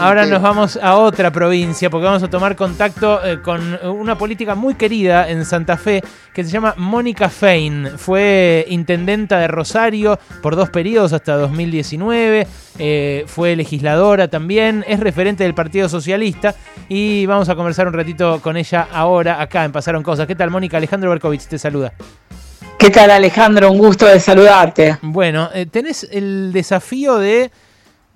Ahora nos vamos a otra provincia porque vamos a tomar contacto eh, con una política muy querida en Santa Fe que se llama Mónica Fein. Fue intendenta de Rosario por dos periodos hasta 2019, eh, fue legisladora también, es referente del Partido Socialista y vamos a conversar un ratito con ella ahora acá en Pasaron Cosas. ¿Qué tal Mónica? Alejandro Berkovich te saluda. ¿Qué tal Alejandro? Un gusto de saludarte. Bueno, eh, tenés el desafío de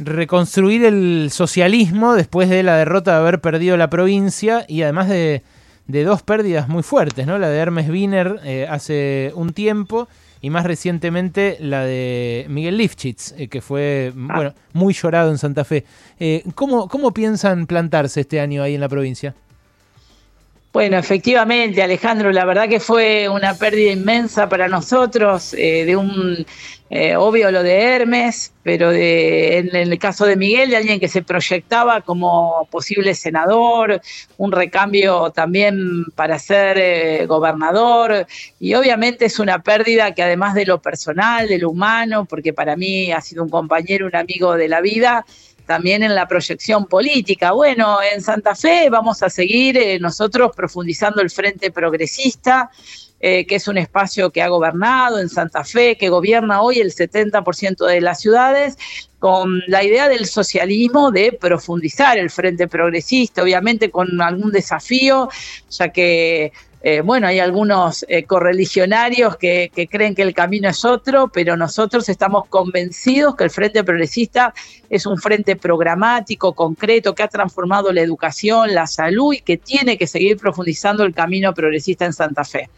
reconstruir el socialismo después de la derrota de haber perdido la provincia y además de, dos pérdidas muy fuertes, ¿no? La de Hermes Wiener eh, hace un tiempo y más recientemente la de Miguel Lifchitz, eh, que fue ah. bueno, muy llorado en Santa Fe. Eh, ¿cómo, ¿Cómo piensan plantarse este año ahí en la provincia? Bueno, efectivamente, Alejandro, la verdad que fue una pérdida inmensa para nosotros, de un eh, obvio lo de Hermes, pero de, en, el caso de Miguel, de alguien que se proyectaba como posible senador, un recambio también para ser eh, gobernador, y obviamente es una pérdida que además de lo personal, de lo humano, porque para mí ha sido un compañero, un amigo de la vida, también en la proyección política. Bueno, en Santa Fe vamos a seguir eh, nosotros profundizando el Frente Progresista. Eh, que es un espacio que ha gobernado en Santa Fe, que gobierna hoy el 70% de las ciudades, con la idea del socialismo de profundizar el frente progresista, obviamente con algún desafío, ya que eh, bueno, hay algunos eh, correligionarios que, que, creen que el camino es otro, pero nosotros estamos convencidos que el Frente Progresista es un frente programático, concreto, que ha transformado la educación, la salud y que tiene que seguir profundizando el camino progresista en Santa Fe.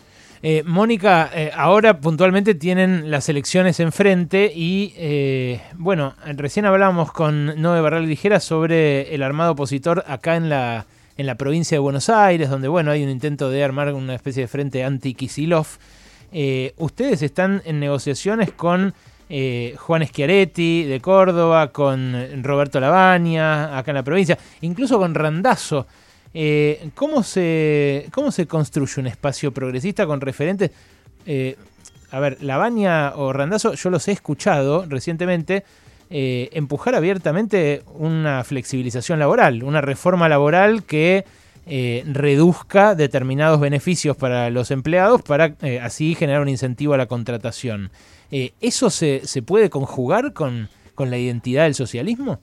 Eh, Mónica, eh, ahora puntualmente tienen las elecciones enfrente y, eh, bueno, recién hablábamos con Noé Barral Ligera sobre el armado opositor acá en la, en la provincia de Buenos Aires, donde, bueno, hay un intento de armar una especie de frente anti-Kisilov. ustedes están en negociaciones con Juan Schiaretti de Córdoba, con Roberto Labaña, acá en la provincia, incluso con Randazo. Eh, ¿cómo, se, ¿Cómo se construye un espacio progresista con referentes? Eh, a ver, Lavagna o Randazo, yo los he escuchado recientemente eh, empujar abiertamente una flexibilización laboral, una reforma laboral que reduzca determinados beneficios para los empleados para así generar un incentivo a la contratación. ¿Eso se, se puede conjugar con, con la identidad del socialismo?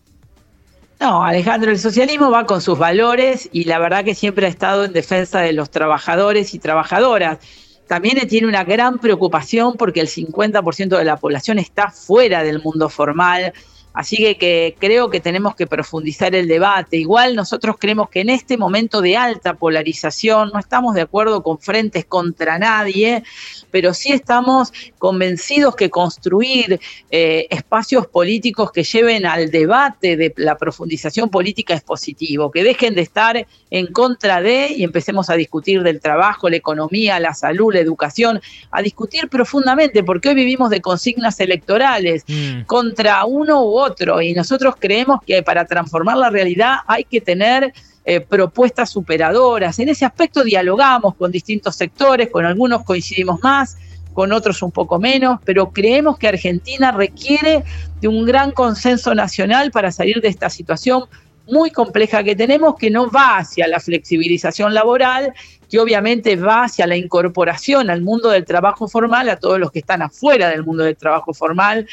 No, Alejandro, el socialismo va con sus valores y la verdad que siempre ha estado en defensa de los trabajadores y trabajadoras. También tiene una gran preocupación porque el 50% de la población está fuera del mundo formal, Así que, creo que tenemos que profundizar el debate. Igual nosotros creemos que en este momento de alta polarización no estamos de acuerdo con frentes contra nadie, pero sí estamos convencidos que construir eh, espacios políticos que lleven al debate de la profundización política es positivo, que dejen de estar en contra de y empecemos a discutir del trabajo, la economía, la salud, la educación, a discutir profundamente, porque hoy vivimos de consignas electorales mm. contra uno u otro y nosotros creemos que para transformar la realidad hay que tener eh, propuestas superadoras. En ese aspecto dialogamos con distintos sectores, con algunos coincidimos más, con otros un poco menos, pero creemos que Argentina requiere de un gran consenso nacional para salir de esta situación muy compleja que tenemos, que no va hacia la flexibilización laboral, que obviamente va hacia la incorporación al mundo del trabajo formal, a todos los que están afuera del mundo del trabajo formal,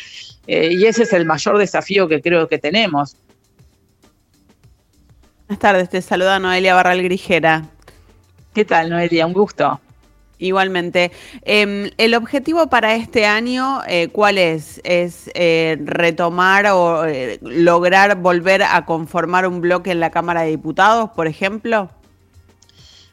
eh, y ese es el mayor desafío que creo que tenemos. Buenas tardes, te saluda Noelia Barral Grijera. ¿Qué tal, Noelia? Un gusto. Igualmente. Em, ¿El objetivo para este año eh, cuál es? ¿Es eh, retomar o lograr volver a conformar un bloque en la Cámara de Diputados, por ejemplo?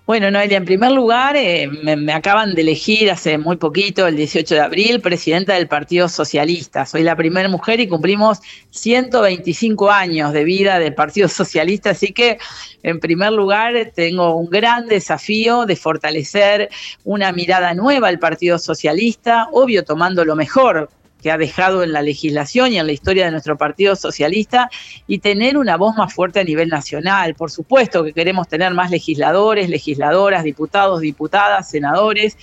Bueno, Noelia, en primer lugar, eh, me, acaban de elegir hace muy poquito, el 18 de abril, presidenta del Partido Socialista. Soy la primera mujer y cumplimos 125 años de vida del Partido Socialista, así que, en primer lugar, tengo un gran desafío de fortalecer una mirada nueva al Partido Socialista, obvio tomando lo mejor que ha dejado en la legislación y en la historia de nuestro Partido Socialista y tener una voz más fuerte a nivel nacional. Por supuesto que queremos tener más legisladores, legisladoras, diputados, diputadas, senadores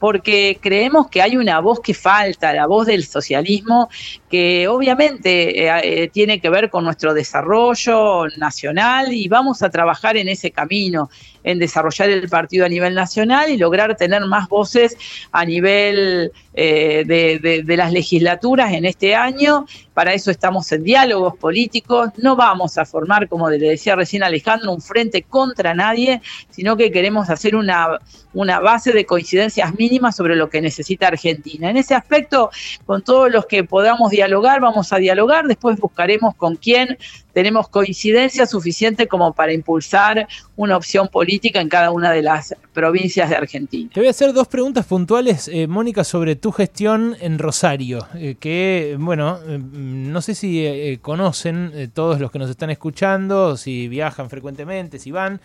porque creemos que hay una voz que falta, la voz del socialismo, que obviamente eh, eh, tiene que ver con nuestro desarrollo nacional y vamos a trabajar en ese camino en desarrollar el partido a nivel nacional y lograr tener más voces a nivel eh, de, las legislaturas en este año. Para eso estamos en diálogos políticos. No vamos a formar, como le decía recién Alejandro, un frente contra nadie, sino que queremos hacer una, una base de coincidencias mínimas sobre lo que necesita Argentina. En ese aspecto, con todos los que podamos dialogar, vamos a dialogar. Después buscaremos con quién tenemos coincidencia suficiente como para impulsar una opción política en cada una de las provincias de Argentina. Te voy a hacer dos preguntas puntuales, eh, Mónica, sobre tu gestión en Rosario, eh, que, bueno, eh, no sé si conocen todos los que nos están escuchando, si viajan frecuentemente, si van,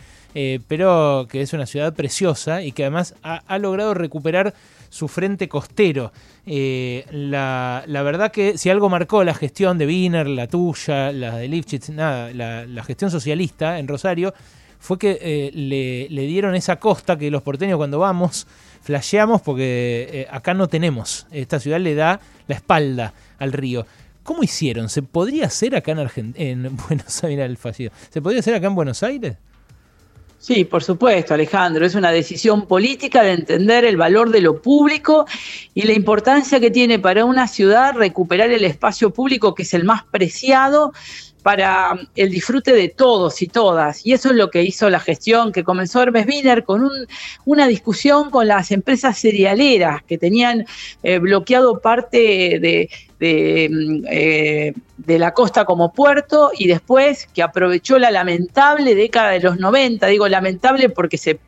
pero que es una ciudad preciosa y que además ha logrado recuperar su frente costero. Eh, la, verdad que si algo marcó la gestión de Wiener, la tuya, la de Lifchitz, nada, la, gestión socialista en Rosario, fue que eh, le, dieron esa costa que los porteños cuando vamos flasheamos porque eh, acá no tenemos. Esta ciudad le da la espalda al río. ¿Cómo hicieron? ¿Se podría hacer acá en, en Buenos Aires? ¿Se podría hacer acá en Buenos Aires? Sí, por supuesto, Alejandro. Es una decisión política de entender el valor de lo público y la importancia que tiene para una ciudad recuperar el espacio público que es el más preciado para el disfrute de todos y todas. Y eso es lo que hizo la gestión que comenzó Hermes Wiener con una discusión con las empresas cerealeras que tenían eh, bloqueado parte de, eh, de, la costa como puerto y después que aprovechó la lamentable década de los 90, digo lamentable porque se,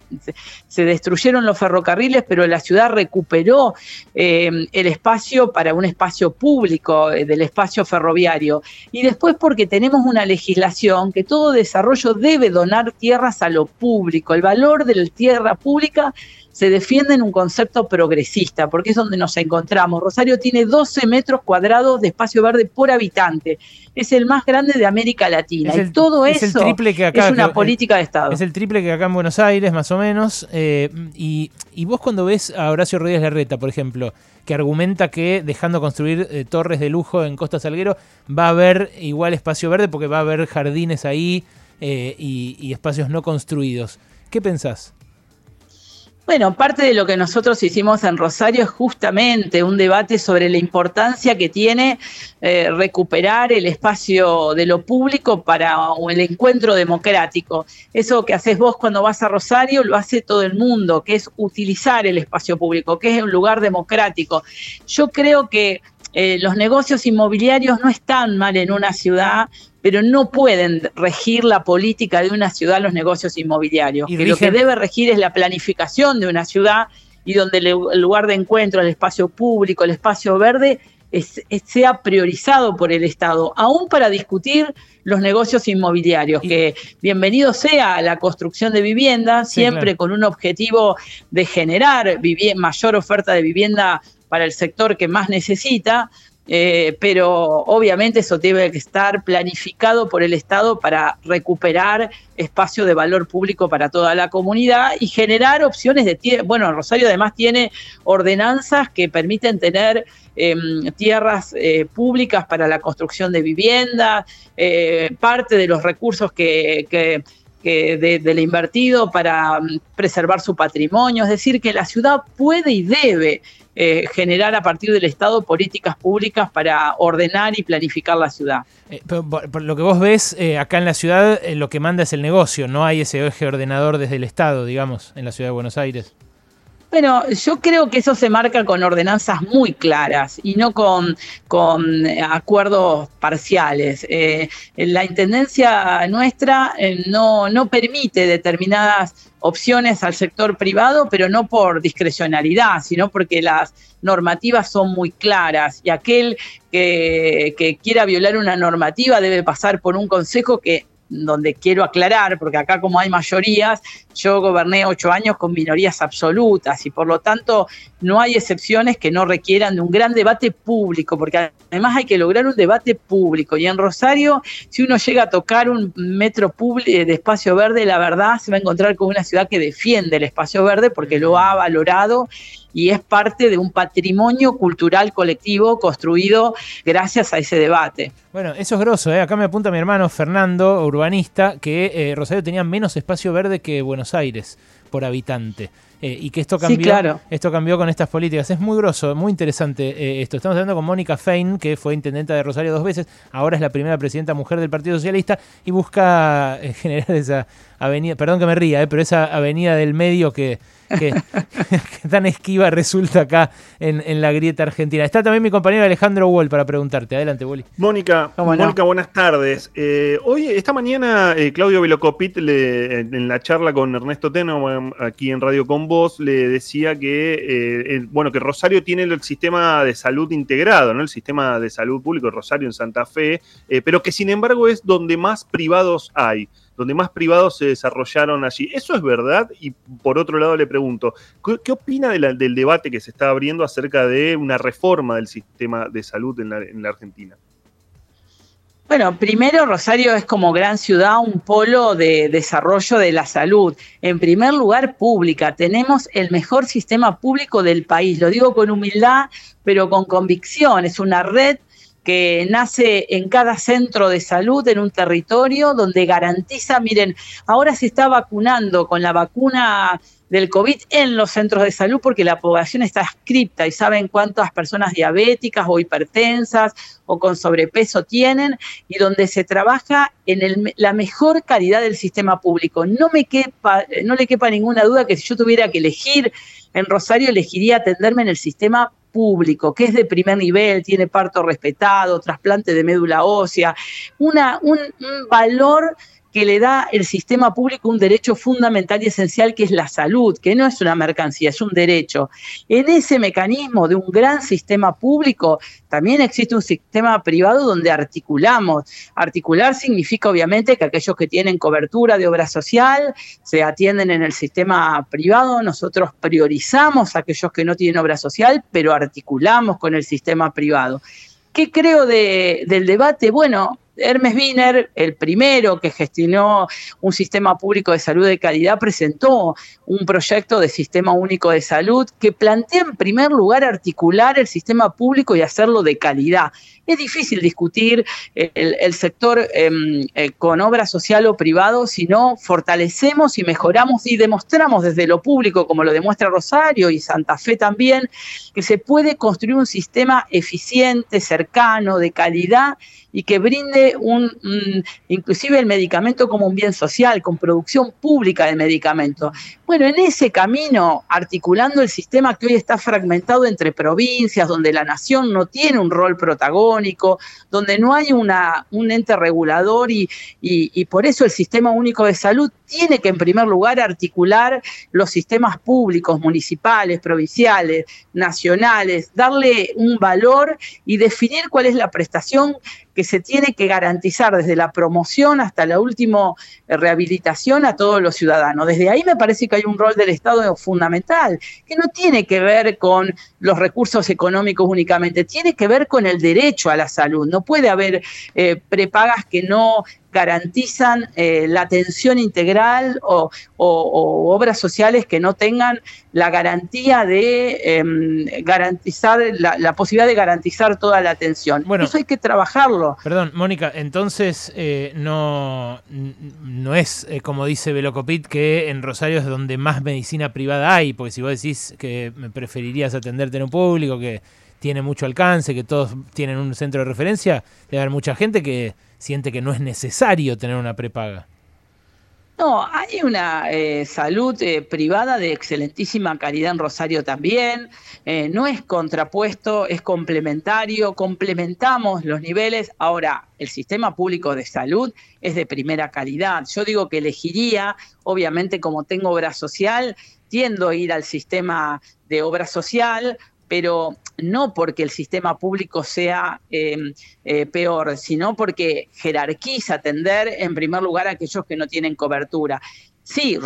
se destruyeron los ferrocarriles, pero la ciudad recuperó eh, el espacio para un espacio público eh, del espacio ferroviario. Y después porque tenemos una legislación que todo desarrollo debe donar tierras a lo público, el valor de la tierra pública se defiende en un concepto progresista, porque es donde nos encontramos. Rosario tiene 12 metros cuadrados de espacio verde por habitante. Es el más grande de América Latina. y todo eso es una política de Estado. Es el triple que acá en Buenos Aires, más o menos. Eh, y, vos cuando ves a Horacio Rodríguez Larreta, por ejemplo, que argumenta que dejando construir eh, torres de lujo en Costa Salguero va a haber igual espacio verde porque va a haber jardines ahí eh, y espacios no construidos. ¿Qué pensás? Bueno, parte de lo que nosotros hicimos en Rosario es justamente un debate sobre la importancia que tiene eh, recuperar el espacio de lo público para el encuentro democrático. Eso que haces vos cuando vas a Rosario lo hace todo el mundo, que es utilizar el espacio público, que es un lugar democrático. Yo creo que eh, los negocios inmobiliarios no están mal en una ciudad, pero no pueden regir la política de una ciudad los negocios inmobiliarios. Que lo que debe regir es la planificación de una ciudad y donde el lugar de encuentro, el espacio público, el espacio verde, sea priorizado por el Estado, aún para discutir los negocios inmobiliarios, que bienvenido sea la construcción de vivienda, siempre con un objetivo de generar mayor oferta de vivienda para el sector que más necesita, eh, pero obviamente eso debe estar planificado por el Estado para recuperar espacio de valor público para toda la comunidad y generar opciones de tierra. Bueno, Rosario además tiene ordenanzas que permiten tener em, tierras eh, públicas para la construcción de viviendas, eh, parte de los recursos que, que del invertido para mm, preservar su patrimonio, es decir, que la ciudad puede y debe eh, generar a partir del Estado políticas públicas para ordenar y planificar la ciudad. Eh, lo que vos ves, eh, acá en la ciudad lo que manda es el negocio, no hay ese eje ordenador desde el Estado, digamos, en la ciudad de Buenos Aires. Bueno, yo creo que eso se marca con ordenanzas muy claras y no con, con acuerdos parciales. la intendencia nuestra no, no permite determinadas opciones al sector privado, pero no por discrecionalidad, sino porque las normativas son muy claras y aquel que, quiera violar una normativa debe pasar por un consejo que donde quiero aclarar, porque acá como hay mayorías, yo goberné ocho años con minorías absolutas y por lo tanto no hay excepciones que no requieran de un gran debate público, porque además hay que lograr un debate público. Y en Rosario, si uno llega a tocar un metro de espacio verde, la verdad se va a encontrar con una ciudad que defiende el espacio verde porque lo ha valorado y es parte de un patrimonio cultural colectivo construido gracias a ese debate. Bueno, eso es grosso, ¿eh? acá me apunta mi hermano Fernando, urbanista, que eh, Rosario tenía menos espacio verde que Buenos Aires por habitante. Eh, y que esto cambió, esto cambió con estas políticas. Es muy grosso, muy interesante eh, esto. Estamos hablando con Mónica Fein, que fue intendenta de Rosario dos veces, ahora es la primera presidenta mujer del Partido Socialista y busca generar esa avenida, perdón que me ría, pero esa avenida del medio que, que, tan esquiva resulta acá en, la grieta argentina. Está también mi compañero Alejandro Wall para preguntarte. Adelante, Wally. Mónica, Mónica, buenas tardes. Eh, hoy, esta mañana, eh, Claudio Velocopit, le, en la charla con Ernesto Teno, aquí en Radio Con Voz, le decía que, eh, bueno, que Rosario tiene el sistema de salud integrado, ¿no? El sistema de salud público de Rosario en Santa Fe, pero que sin embargo es donde más privados hay donde más privados se desarrollaron allí. ¿Eso es verdad? Y por otro lado le pregunto, ¿qué, opina del debate que se está abriendo acerca de una reforma del sistema de salud en la, Argentina? Bueno, primero Rosario es como gran ciudad un polo de desarrollo de la salud. En primer lugar, pública. Tenemos el mejor sistema público del país. Lo digo con humildad, pero con convicción. Es una red que nace en cada centro de salud en un territorio donde garantiza, miren, ahora se está vacunando con la vacuna del COVID en los centros de salud porque la población está escripta y saben cuántas personas diabéticas o hipertensas o con sobrepeso tienen y donde se trabaja en la mejor calidad del sistema público. No me quepa, no le quepa ninguna duda que si yo tuviera que elegir en Rosario elegiría atenderme en el sistema público, que es de primer nivel, tiene parto respetado, trasplante de médula ósea, una, un, un valor que le da el sistema público un derecho fundamental y esencial que es la salud, que no es una mercancía, es un derecho. En ese mecanismo de un gran sistema público también existe un sistema privado donde articulamos. Articular significa obviamente que aquellos que tienen cobertura de obra social se atienden en el sistema privado, nosotros priorizamos a aquellos que no tienen obra social, pero articulamos con el sistema privado. ¿Qué creo del debate? Bueno, Hermes Wiener, el primero que gestionó un sistema público de salud de calidad, presentó un proyecto de sistema único de salud que plantea en primer lugar articular el sistema público y hacerlo de calidad. Es difícil discutir el, sector em, eh, con obra social o privado si no fortalecemos y mejoramos y demostramos desde lo público, como lo demuestra Rosario y Santa Fe también, que se puede construir un sistema eficiente, cercano, de calidad y que brinde un, inclusive el medicamento como un bien social, con producción pública de medicamentos. Bueno, en ese camino, articulando el sistema que hoy está fragmentado entre provincias, donde la nación no tiene un rol protagónico, donde no hay una, un ente regulador y, y por eso el sistema único de salud tiene que en primer lugar articular los sistemas públicos, municipales, provinciales, nacionales, darle un valor y definir cuál es la prestación que se tiene que garantizar desde la promoción hasta la última eh, rehabilitación a todos los ciudadanos. Desde ahí me parece que hay un rol del Estado fundamental, que no tiene que ver con los recursos económicos únicamente, tiene que ver con el derecho a la salud. No puede haber eh, prepagas que no garantizan eh, la atención integral o, obras sociales que no tengan la garantía de em, garantizar, la, posibilidad de garantizar toda la atención. Bueno, Eso hay que trabajarlo. Perdón, Mónica, entonces eh, no, no es eh, como dice Velocopit que en Rosario es donde más medicina privada hay, porque si vos decís que me preferirías atenderte en un público que tiene mucho alcance, que todos tienen un centro de referencia, debe haber mucha gente que siente que no es necesario tener una prepaga. No, hay una eh, salud eh, privada de excelentísima calidad en Rosario también. Eh, no es contrapuesto, es complementario. Complementamos los niveles. Ahora, el sistema público de salud es de primera calidad. Yo digo que elegiría, obviamente, como tengo obra social, tiendo a ir al sistema de obra social, pero no porque el sistema público sea em, eh, peor, sino porque jerarquiza atender en primer lugar a aquellos que no tienen cobertura. Sí,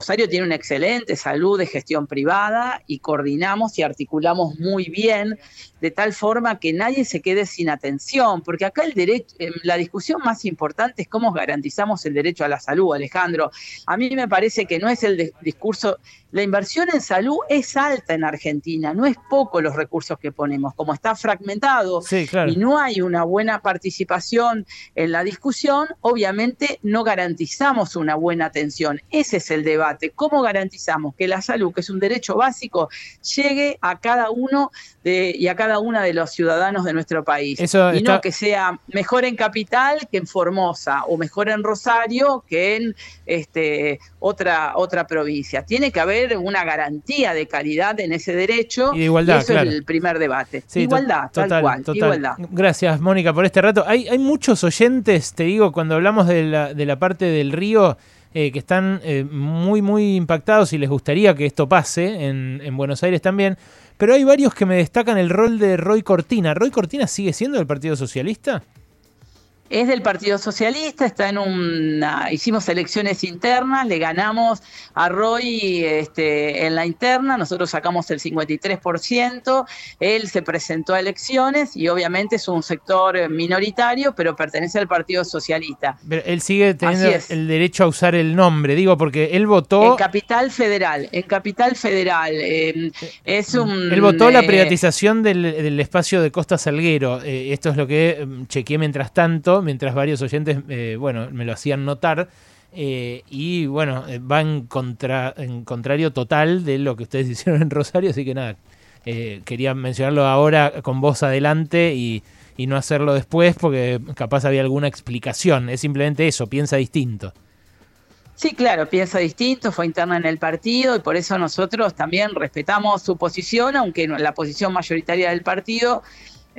Rosario tiene una excelente salud de gestión privada y coordinamos y articulamos muy bien de tal forma que nadie se quede sin atención, porque acá el derecho, em, la discusión más importante es cómo garantizamos el derecho a la salud, Alejandro. A mí me parece que no es el discurso, la inversión en salud es alta en Argentina, no es poco los recursos que ponemos, como está fragmentado y no hay una buena participación en la discusión, obviamente no garantizamos una buena atención. Ese es el debate, cómo garantizamos que la salud, que es un derecho básico, llegue a cada uno de, y a cada una de los ciudadanos de nuestro país. y no que sea mejor en Capital que en Formosa o mejor en Rosario que en este, otra, otra provincia. Tiene que haber una garantía de calidad en ese derecho. Y de igualdad. eso es el primer debate. igualdad, tal cual. Igualdad. Gracias, Mónica, por este rato. Hay, hay muchos oyentes, te digo, cuando hablamos de la, de la parte del río. Eh, que están eh, muy, muy impactados y les gustaría que esto pase en, en Buenos Aires también. Pero hay varios que me destacan el rol de Roy Cortina. ¿Roy Cortina sigue siendo del Partido Socialista? Es del Partido Socialista, está en una, hicimos elecciones internas, le ganamos a Roy este, en la interna, nosotros sacamos el 53%, él se presentó a elecciones y obviamente es un sector minoritario, pero pertenece al Partido Socialista. Pero él sigue teniendo el derecho a usar el nombre, digo, porque él votó... En Capital Federal, en Capital Federal. Em, es un... Él votó la eh, privatización del, espacio de Costa Salguero, eh, esto es lo que em, chequeé mientras tanto mientras varios oyentes, eh, bueno, me lo hacían notar. Eh, y bueno, eh, va en, contra, en contrario total de lo que ustedes hicieron en Rosario, así que nada, quería mencionarlo ahora con voz adelante y, y no hacerlo después porque capaz había alguna explicación, es simplemente eso, piensa distinto. Sí, claro, piensa distinto, fue interna en el partido y por eso nosotros también respetamos su posición, aunque la posición mayoritaria del partido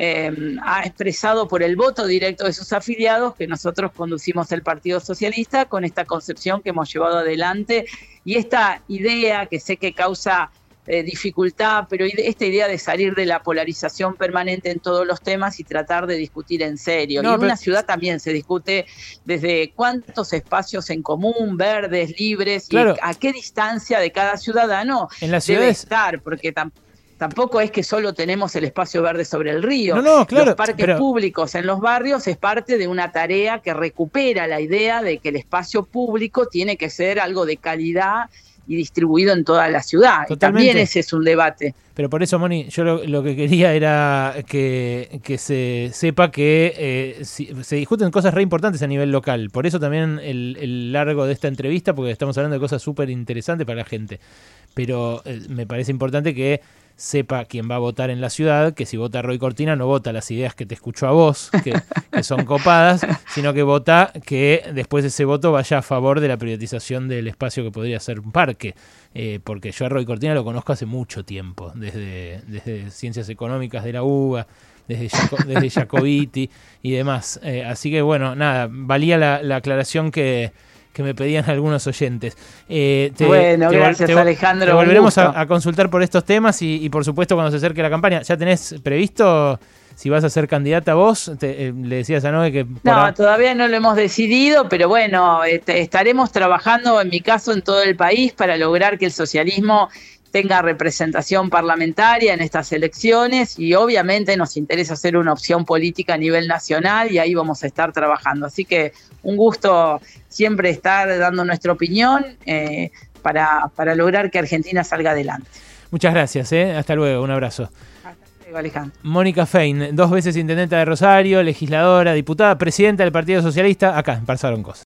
Em, ha expresado por el voto directo de sus afiliados que nosotros conducimos el Partido Socialista con esta concepción que hemos llevado adelante y esta idea que sé que causa eh, dificultad, pero esta idea de salir de la polarización permanente en todos los temas y tratar de discutir en serio. y en una ciudad también se discute desde cuántos espacios en común, verdes, libres, y a qué distancia de cada ciudadano en debe estar, porque tampoco Tampoco es que solo tenemos el espacio verde sobre el río. No, no, claro, los parques públicos en los barrios es parte de una tarea que recupera la idea de que el espacio público tiene que ser algo de calidad y distribuido en toda la ciudad. Y también ese es un debate. Pero por eso, Moni, yo lo, que quería era que, se sepa que eh, se discuten cosas re importantes a nivel local. Por eso también el, el largo de esta entrevista, porque estamos hablando de cosas súper interesantes para la gente. Pero eh, me parece importante que sepa quién va a votar en la ciudad, que si vota Roy Cortina no vota las ideas que te escucho a vos, que, son copadas, sino que vota que después de ese voto vaya a favor de la privatización del espacio que podría ser un parque. Eh, porque yo a Roy Cortina lo conozco hace mucho tiempo, desde, desde Ciencias Económicas de la UBA, desde, desde Jacobiti y demás. Eh, así que bueno, nada, valía la aclaración que que me pedían algunos oyentes. Eh, bueno, gracias Alejandro. Te volveremos a, consultar por estos temas y, por supuesto cuando se acerque la campaña. ¿Ya tenés previsto si vas a ser candidata vos? Eh, le decías a Noé que... No, todavía no lo hemos decidido, pero bueno, este, estaremos trabajando en mi caso en todo el país para lograr que el socialismo tenga representación parlamentaria en estas elecciones y obviamente nos interesa hacer una opción política a nivel nacional y ahí vamos a estar trabajando. Así que un gusto siempre estar dando nuestra opinión eh, para, para, lograr que Argentina salga adelante. Muchas gracias, ¿eh? hasta luego, un abrazo. Hasta luego, Alejandro. Mónica Fein, dos veces intendenta de Rosario, legisladora, diputada, presidenta del Partido Socialista, acá en Cosas.